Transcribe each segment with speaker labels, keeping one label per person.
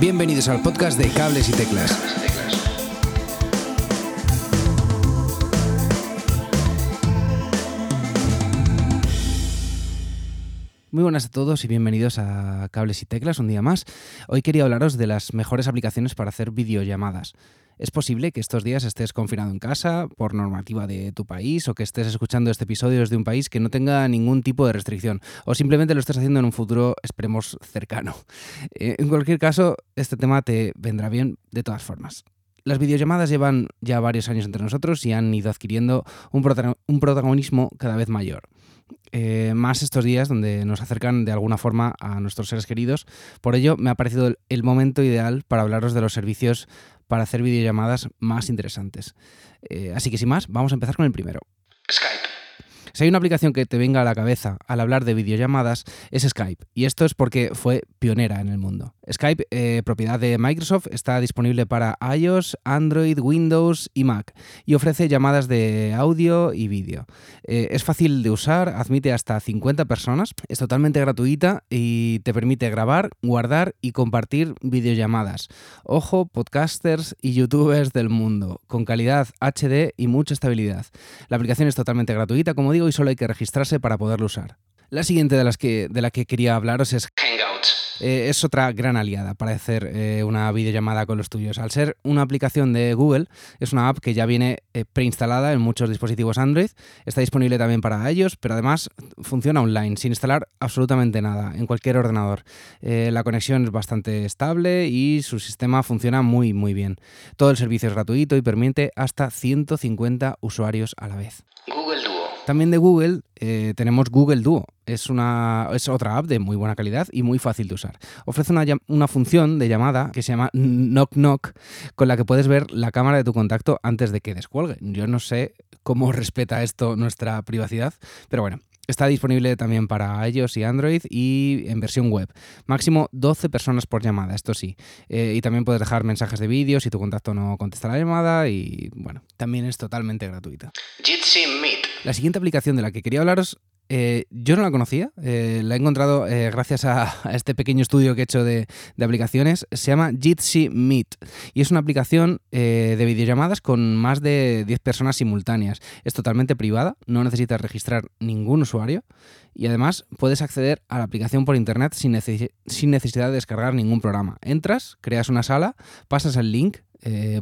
Speaker 1: Bienvenidos al podcast de Cables y Teclas. Muy buenas a todos y bienvenidos a Cables y Teclas un día más. Hoy quería hablaros de las mejores aplicaciones para hacer videollamadas. Es posible que estos días estés confinado en casa por normativa de tu país o que estés escuchando este episodio desde un país que no tenga ningún tipo de restricción o simplemente lo estés haciendo en un futuro, esperemos, cercano. Eh, en cualquier caso, este tema te vendrá bien de todas formas. Las videollamadas llevan ya varios años entre nosotros y han ido adquiriendo un, protagonismo cada vez mayor. Eh, más estos días donde nos acercan de alguna forma a nuestros seres queridos. Por ello, me ha parecido el momento ideal para hablaros de los servicios para hacer videollamadas más interesantes. Eh, así que sin más, vamos a empezar con el primero. Si hay una aplicación que te venga a la cabeza al hablar de videollamadas, es Skype. Y esto es porque fue pionera en el mundo. Skype, eh, propiedad de Microsoft, está disponible para iOS, Android, Windows y Mac y ofrece llamadas de audio y vídeo. Eh, es fácil de usar, admite hasta 50 personas, es totalmente gratuita y te permite grabar, guardar y compartir videollamadas. Ojo, podcasters y youtubers del mundo, con calidad HD y mucha estabilidad. La aplicación es totalmente gratuita, como digo, y solo hay que registrarse para poderlo usar. La siguiente de, las que, de la que quería hablaros es Hangouts. Eh, es otra gran aliada para hacer eh, una videollamada con los tuyos. Al ser una aplicación de Google, es una app que ya viene eh, preinstalada en muchos dispositivos Android. Está disponible también para ellos, pero además funciona online, sin instalar absolutamente nada, en cualquier ordenador. la conexión es bastante estable y su sistema funciona muy, muy bien. Todo el servicio es gratuito y permite hasta 150 usuarios a la vez. También de Google eh, tenemos Google Duo. Es, una, es otra app de muy buena calidad y muy fácil de usar. Ofrece una, una, función de llamada que se llama Knock Knock, con la que puedes ver la cámara de tu contacto antes de que descuelgue. Yo no sé cómo respeta esto nuestra privacidad, pero bueno, Está disponible también para iOS y Android y en versión web. Máximo 12 personas por llamada, esto sí. Eh, y también puedes dejar mensajes de vídeo si tu contacto no contesta la llamada y bueno, también es totalmente gratuita. Jitsi Meet. La siguiente aplicación de la que quería hablaros eh, yo no la conocía, eh, la he encontrado eh, gracias a, este pequeño estudio que he hecho de, aplicaciones. Se llama Jitsi Meet y es una aplicación de videollamadas con más de 10 personas simultáneas. Es totalmente privada, no necesitas registrar ningún usuario y además puedes acceder a la aplicación por internet sin necesidad de descargar ningún programa. Entras, creas una sala, pasas el link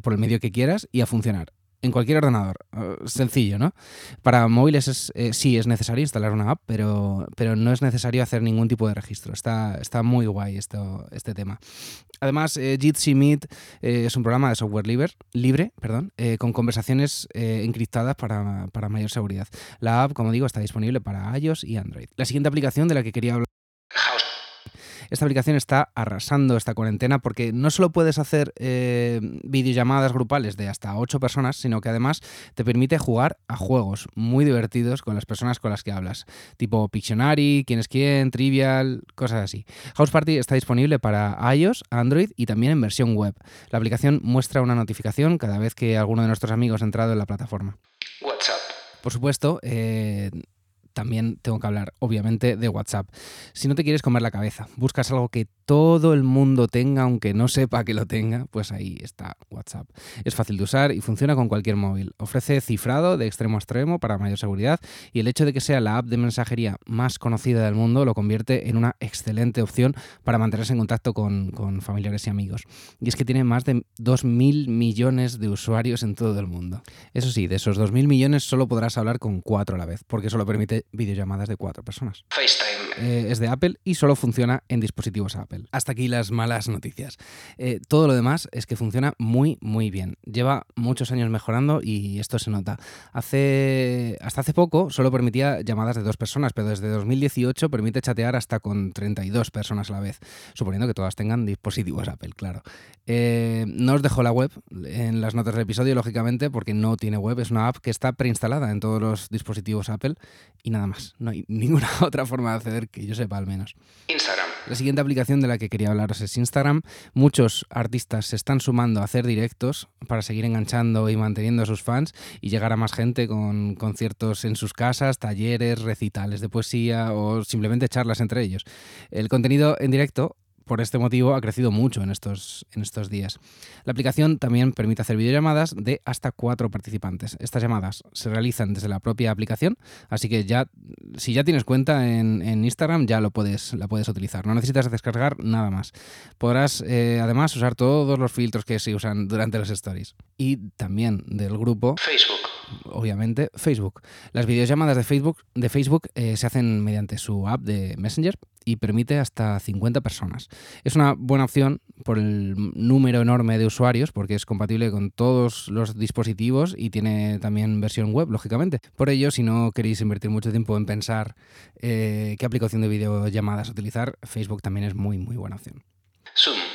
Speaker 1: por el medio que quieras y a funcionar en cualquier ordenador. Eh, sencillo, ¿no? Para móviles es, eh, sí es necesario instalar una app, pero, pero no es necesario hacer ningún tipo de registro. Está, está muy guay esto, este tema. Además, eh, Jitsi Meet es un programa de software libre, libre perdón, con conversaciones encriptadas para, para mayor seguridad. La app, como digo, está disponible para iOS y Android. La siguiente aplicación de la que quería hablar esta aplicación está arrasando esta cuarentena porque no solo puedes hacer eh, videollamadas grupales de hasta 8 personas, sino que además te permite jugar a juegos muy divertidos con las personas con las que hablas, tipo Pictionary, quién es quién, Trivial, cosas así. House Party está disponible para iOS, Android y también en versión web. La aplicación muestra una notificación cada vez que alguno de nuestros amigos ha entrado en la plataforma. WhatsApp. Por supuesto, eh, también tengo que hablar, obviamente, de WhatsApp. Si no te quieres comer la cabeza, buscas algo que todo el mundo tenga, aunque no sepa que lo tenga, pues ahí está WhatsApp. Es fácil de usar y funciona con cualquier móvil. Ofrece cifrado de extremo a extremo para mayor seguridad y el hecho de que sea la app de mensajería más conocida del mundo lo convierte en una excelente opción para mantenerse en contacto con, familiares y amigos. Y es que tiene más de 2.000 millones de usuarios en todo el mundo. Eso sí, de esos 2.000 millones solo podrás hablar con cuatro a la vez, porque solo permite videollamadas de cuatro personas. Eh, es de Apple y solo funciona en dispositivos Apple. Hasta aquí las malas noticias. Eh, todo lo demás es que funciona muy, muy bien. Lleva muchos años mejorando y esto se nota. Hace, hasta hace poco solo permitía llamadas de dos personas, pero desde 2018 permite chatear hasta con 32 personas a la vez, suponiendo que todas tengan dispositivos Apple, claro. Eh, no os dejo la web en las notas del episodio, lógicamente, porque no tiene web. Es una app que está preinstalada en todos los dispositivos Apple y nada más. No hay ninguna otra forma de acceder que yo sepa al menos. Instagram. La siguiente aplicación de la que quería hablaros es Instagram. Muchos artistas se están sumando a hacer directos para seguir enganchando y manteniendo a sus fans y llegar a más gente con conciertos en sus casas, talleres, recitales de poesía o simplemente charlas entre ellos. El contenido en directo por este motivo ha crecido mucho en estos, en estos días. La aplicación también permite hacer videollamadas de hasta cuatro participantes. Estas llamadas se realizan desde la propia aplicación, así que ya, si ya tienes cuenta en, Instagram, ya lo puedes, la puedes utilizar. No necesitas descargar nada más. Podrás eh, además usar todos los filtros que se usan durante los stories. Y también del grupo
Speaker 2: Facebook
Speaker 1: obviamente, Facebook. Las videollamadas de Facebook, de Facebook eh, se hacen mediante su app de Messenger y permite hasta 50 personas. Es una buena opción por el número enorme de usuarios, porque es compatible con todos los dispositivos y tiene también versión web, lógicamente. Por ello, si no queréis invertir mucho tiempo en pensar eh, qué aplicación de videollamadas utilizar, Facebook también es muy, muy buena opción.
Speaker 2: Zoom.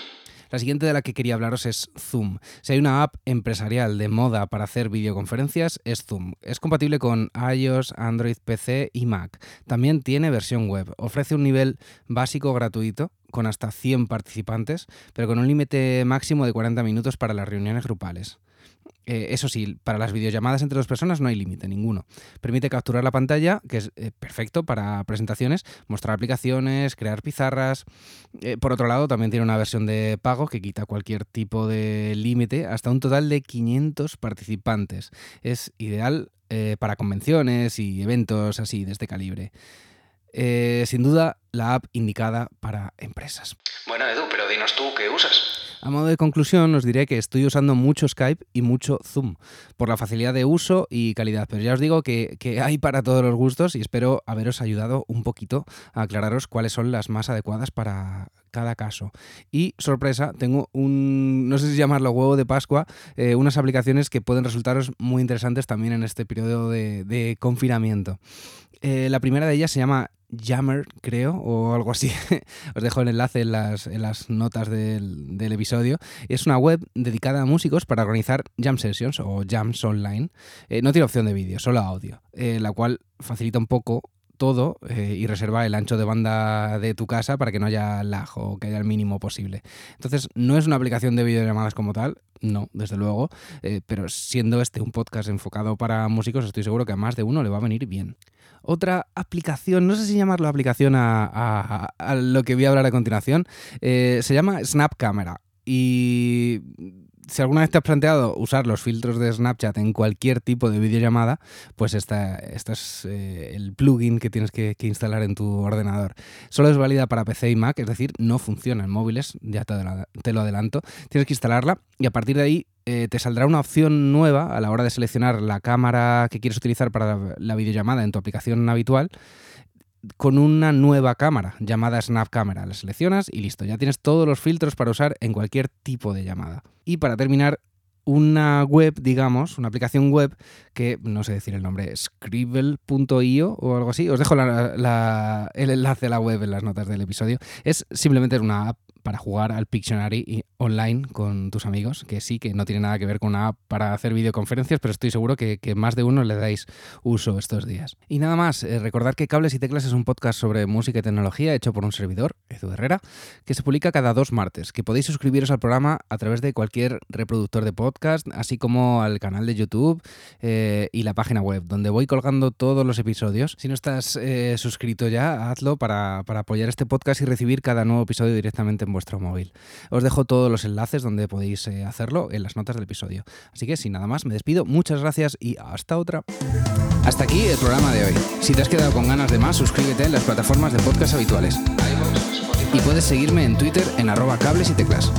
Speaker 1: La siguiente de la que quería hablaros es Zoom. Si hay una app empresarial de moda para hacer videoconferencias, es Zoom. Es compatible con iOS, Android, PC y Mac. También tiene versión web. Ofrece un nivel básico gratuito con hasta 100 participantes, pero con un límite máximo de 40 minutos para las reuniones grupales. Eh, eso sí, para las videollamadas entre dos personas no hay límite ninguno. Permite capturar la pantalla, que es eh, perfecto para presentaciones, mostrar aplicaciones, crear pizarras. Eh, por otro lado, también tiene una versión de pago que quita cualquier tipo de límite hasta un total de 500 participantes. Es ideal para convenciones y eventos así de este calibre. sin duda, la app indicada para empresas.
Speaker 2: Bueno, Edu, pero dinos tú qué usas.
Speaker 1: A modo de conclusión, os diré que estoy usando mucho Skype y mucho Zoom, por la facilidad de uso y calidad. Pero ya os digo que, hay para todos los gustos y espero haberos ayudado un poquito a aclararos cuáles son las más adecuadas para cada caso. Y sorpresa, tengo un, no sé si llamarlo huevo de Pascua, eh, unas aplicaciones que pueden resultaros muy interesantes también en este periodo de, confinamiento. Eh, la primera de ellas se llama Jammer, creo, o algo así. Os dejo el enlace en las, en las notas del, episodio. Es una web dedicada a músicos para organizar jam sessions o jams online. Eh, no tiene opción de vídeo, solo audio, eh, la cual facilita un poco todo eh, y reserva el ancho de banda de tu casa para que no haya lag o que haya el mínimo posible. Entonces, no es una aplicación de videollamadas como tal, no, desde luego, pero siendo este un podcast enfocado para músicos, estoy seguro que a más de uno le va a venir bien otra aplicación, no sé si llamarlo aplicación a, lo que voy a hablar a continuación, eh, se llama Snap Camera. Y si alguna vez te has planteado usar los filtros de Snapchat en cualquier tipo de videollamada, pues esta, esta es eh, el plugin que tienes que, instalar en tu ordenador. Solo es válida para PC y Mac, es decir, no funciona en móviles, ya te, lo adelanto. Tienes que instalarla y a partir de ahí eh, te saldrá una opción nueva a la hora de seleccionar la cámara que quieres utilizar para la videollamada en tu aplicación habitual con una nueva cámara llamada Snap Camera. La seleccionas y listo, ya tienes todos los filtros para usar en cualquier tipo de llamada. Y para terminar, una web, digamos, una aplicación web que no sé decir el nombre, scribble.io o algo así. Os dejo el enlace a la web en las notas del episodio. Es simplemente una app para jugar al Pictionary online con tus amigos, que sí, que no tiene nada que ver con una app para hacer videoconferencias, pero estoy seguro que, más de uno le dais uso estos días. Y nada más, eh, recordar que Cables y Teclas es un podcast sobre música y tecnología hecho por un servidor, Edu Herrera, que se publica cada dos martes, que podéis suscribiros al programa a través de cualquier reproductor de podcast, así como al canal de YouTube eh, y la página web, donde voy colgando todos los episodios. Si no estás eh, suscrito ya, hazlo para, para apoyar este podcast y recibir cada nuevo episodio directamente en vuestro móvil. Os dejo todos los enlaces donde podéis eh, hacerlo en las notas del episodio. Así que sin nada más, me despido. Muchas gracias y hasta otra. Hasta aquí el programa de hoy. Si te has quedado con ganas de más, suscríbete en las plataformas de podcast habituales. Y puedes seguirme en Twitter en arroba cables y teclas.